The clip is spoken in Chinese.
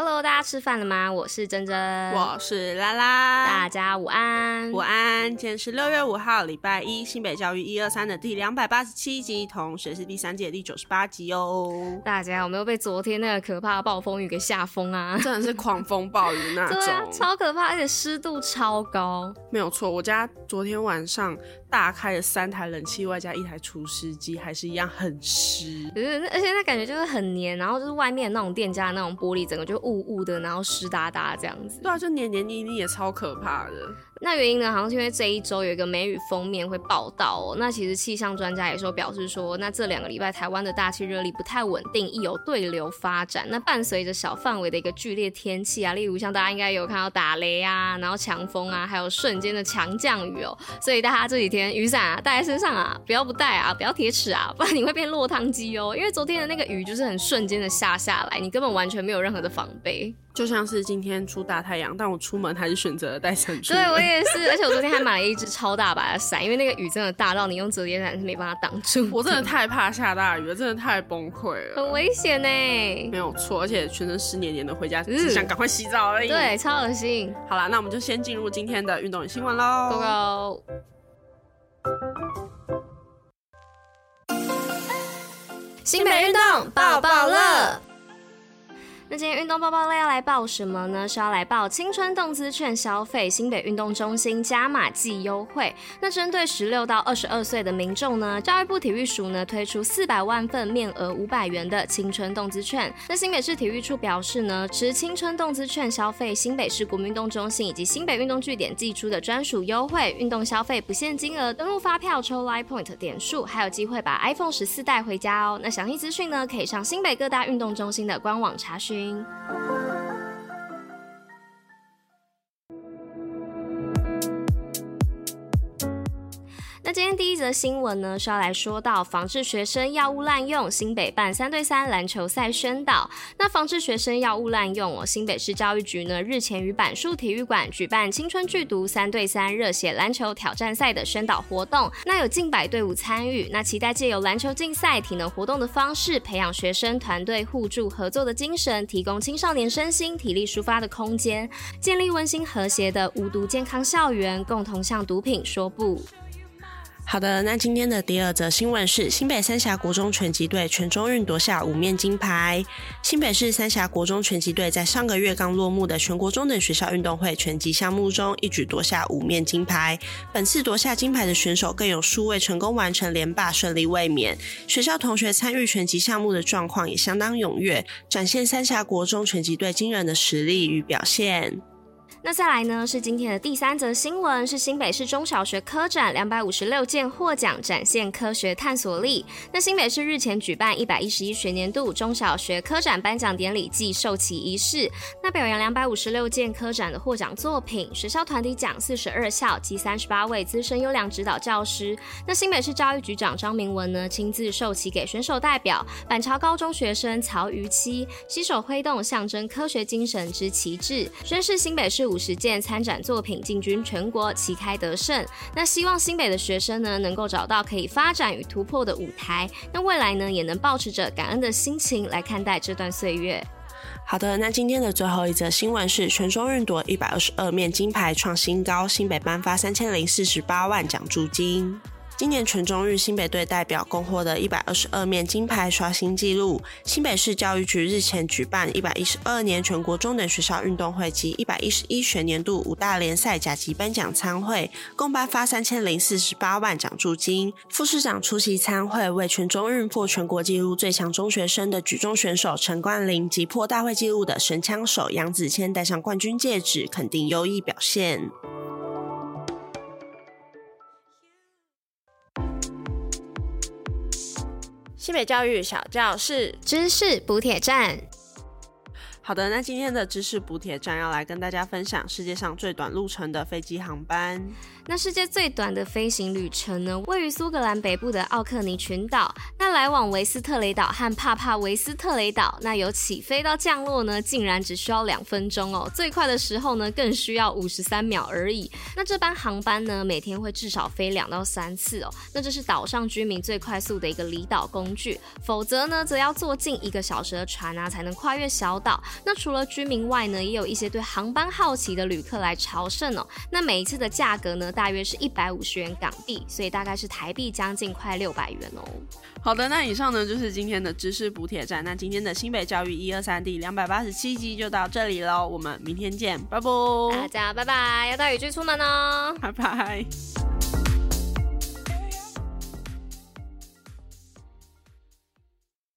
Hello，大家吃饭了吗？我是珍珍，我是拉拉，大家午安，午安。今天是六月五号，礼拜一，新北教育一二三的第两百八十七集，同时是第三届第九十八集哦。大家有没有被昨天那个可怕的暴风雨给吓疯啊？真的是狂风暴雨那种，对啊，超可怕，而且湿度超高。没有错，我家昨天晚上大开了三台冷气，外加一台除湿机，还是一样很湿。而且那感觉就是很黏，然后就是外面那种店家的那种玻璃，整个就。雾雾的，然后湿哒哒这样子，对啊，就黏黏腻腻也超可怕的。那原因呢？好像是因为这一周有一个梅雨封面会报道哦。那其实气象专家也说表示说，那这两个礼拜台湾的大气热力不太稳定，易有对流发展。那伴随着小范围的一个剧烈天气啊，例如像大家应该有看到打雷啊，然后强风啊，还有瞬间的强降雨哦。所以大家这几天雨伞啊带在身上啊，不要不带啊，不要铁齿啊，不然你会变落汤鸡哦。因为昨天的那个雨就是很瞬间的下下来，你根本完全没有任何的防备。就像是今天出大太阳，但我出门还是选择了带伞出。对，我也是，而且我昨天还买了一只超大把的伞，因为那个雨真的大到你用折叠伞是没办法挡住。我真的太怕下大雨了，真的太崩溃了，很危险呢。没有错，而且全身湿黏黏的回家，只想赶快洗澡而已。对，超恶心。好啦，那我们就先进入今天的运动与新闻喽。Go go！新北运动抱抱乐。那今天运动报报类要来报什么呢？是要来报青春动资券消费，新北运动中心加码季优惠。那针对十六到二十二岁的民众呢，教育部体育署呢推出四百万份面额五百元的青春动资券。那新北市体育处表示呢，持青春动资券消费新北市国民运动中心以及新北运动据点寄出的专属优惠，运动消费不限金额，登录发票抽 Line Point 点数，还有机会把 iPhone 十四带回家哦。那详细资讯呢，可以上新北各大运动中心的官网查询。 안. 那今天第一则新闻呢，是要来说到防治学生药物滥用，新北办三对三篮球赛宣导。那防治学生药物滥用哦，新北市教育局呢日前于板树体育馆举办青春剧毒三对三热血篮球挑战赛的宣导活动，那有近百队伍参与，那期待借由篮球竞赛、体能活动的方式，培养学生团队互助合作的精神，提供青少年身心体力抒发的空间，建立温馨和谐的无毒健康校园，共同向毒品说不。好的，那今天的第二则新闻是新北三峡国中拳击队全中运夺下五面金牌。新北市三峡国中拳击队在上个月刚落幕的全国中等学校运动会拳击项目中，一举夺下五面金牌。本次夺下金牌的选手更有数位成功完成连霸，顺利卫冕。学校同学参与拳击项目的状况也相当踊跃，展现三峡国中拳击队惊人的实力与表现。那再来呢，是今天的第三则新闻，是新北市中小学科展两百五十六件获奖，展现科学探索力。那新北市日前举办一百一十一学年度中小学科展颁奖典礼暨授旗仪式，那表扬两百五十六件科展的获奖作品，学校团体奖四十二校及三十八位资深优良指导教师。那新北市教育局长张明文呢，亲自授旗给选手代表，板桥高中学生曹于七携手挥动象征科学精神之旗帜，宣示新北市。这五十件参展作品进军全国，旗开得胜。那希望新北的学生呢，能够找到可以发展与突破的舞台。那未来呢，也能抱持着感恩的心情来看待这段岁月。好的，那今天的最后一则新闻是全中运夺一百二十二面金牌创新高，新北颁发三千零四十八万奖助金。今年全中日新北队代表共获得一百二十二面金牌，刷新纪录。新北市教育局日前举办一百一十二年全国中等学校运动会及一百一十一学年度五大联赛甲级颁奖参会，共颁发三千零四十八万奖助金。副市长出席参会，为全中日破全国纪录最强中学生的举重选手陈冠霖及破大会纪录的神枪手杨子谦戴上冠军戒指，肯定优异表现。新北教育小教室知识补铁站。好的，那今天的知识补帖站要来跟大家分享世界上最短路程的飞机航班。那世界最短的飞行旅程呢，位于苏格兰北部的奥克尼群岛。那来往维斯特雷岛和帕帕维斯特雷岛，那由起飞到降落呢，竟然只需要两分钟哦。最快的时候呢，更需要五十三秒而已。那这班航班呢，每天会至少飞两到三次哦。那这是岛上居民最快速的一个离岛工具，否则呢，则要坐近一个小时的船啊，才能跨越小岛。那除了居民外呢，也有一些对航班好奇的旅客来朝圣哦。那每一次的价格呢，大约是一百五十元港币，所以大概是台币将近快六百元哦。好的，那以上呢就是今天的知识补帖站。那今天的新北教育一二三第两百八十七集就到这里喽，我们明天见，拜拜。大家拜拜，要带雨具出门哦，拜拜。